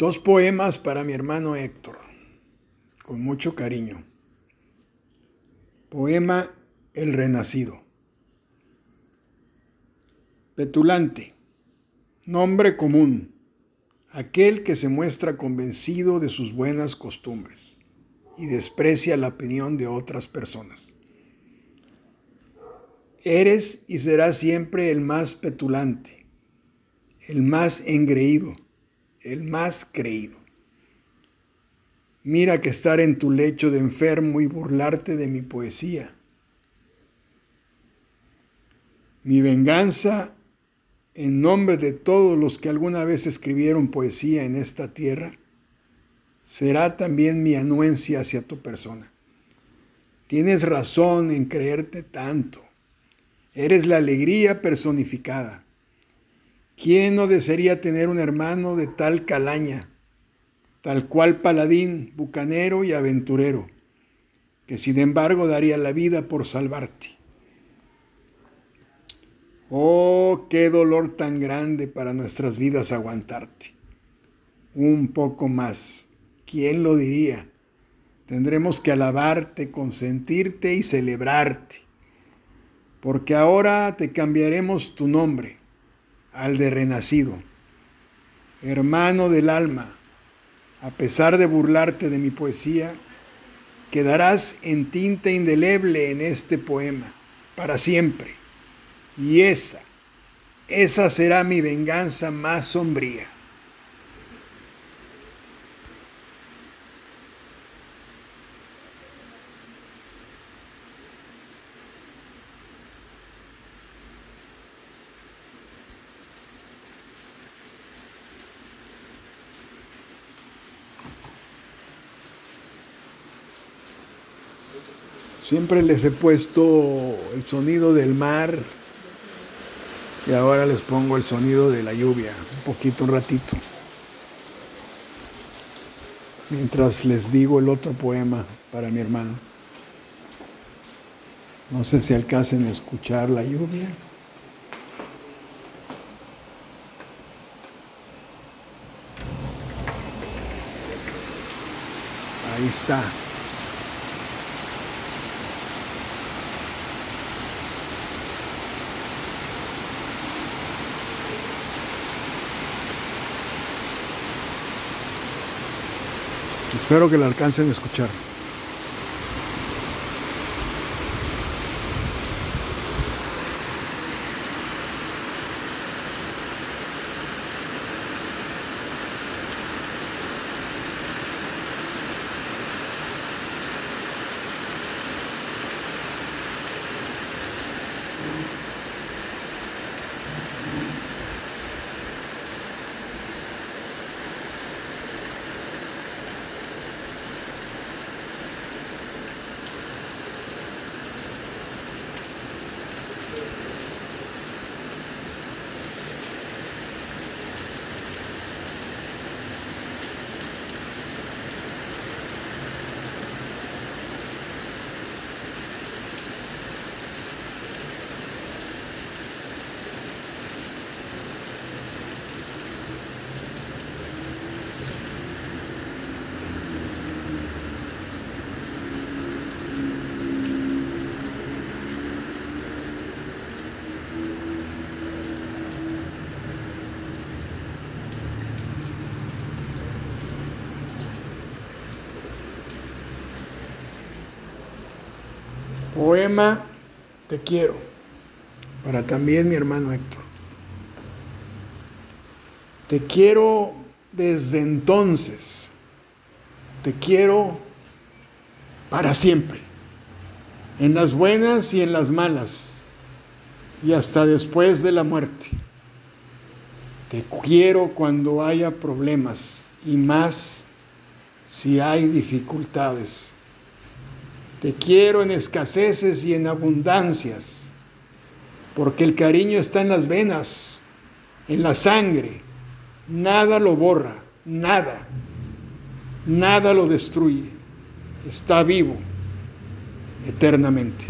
Dos poemas para mi hermano Héctor, con mucho cariño. Poema El Renacido. Petulante, nombre común, aquel que se muestra convencido de sus buenas costumbres y desprecia la opinión de otras personas. Eres y serás siempre el más petulante, el más engreído el más creído. Mira que estar en tu lecho de enfermo y burlarte de mi poesía. Mi venganza en nombre de todos los que alguna vez escribieron poesía en esta tierra, será también mi anuencia hacia tu persona. Tienes razón en creerte tanto. Eres la alegría personificada. ¿Quién no desearía tener un hermano de tal calaña, tal cual paladín, bucanero y aventurero, que sin embargo daría la vida por salvarte? Oh, qué dolor tan grande para nuestras vidas aguantarte. Un poco más, ¿quién lo diría? Tendremos que alabarte, consentirte y celebrarte, porque ahora te cambiaremos tu nombre al de renacido. Hermano del alma, a pesar de burlarte de mi poesía, quedarás en tinta indeleble en este poema, para siempre. Y esa, esa será mi venganza más sombría. Siempre les he puesto el sonido del mar y ahora les pongo el sonido de la lluvia, un poquito, un ratito. Mientras les digo el otro poema para mi hermano. No sé si alcancen a escuchar la lluvia. Ahí está. Espero que la alcancen a escuchar. Poema Te quiero, para también mi hermano Héctor. Te quiero desde entonces, te quiero para siempre, en las buenas y en las malas, y hasta después de la muerte. Te quiero cuando haya problemas y más si hay dificultades te quiero en escaseces y en abundancias, porque el cariño está en las venas, en la sangre. Nada lo borra, nada, nada lo destruye. Está vivo eternamente.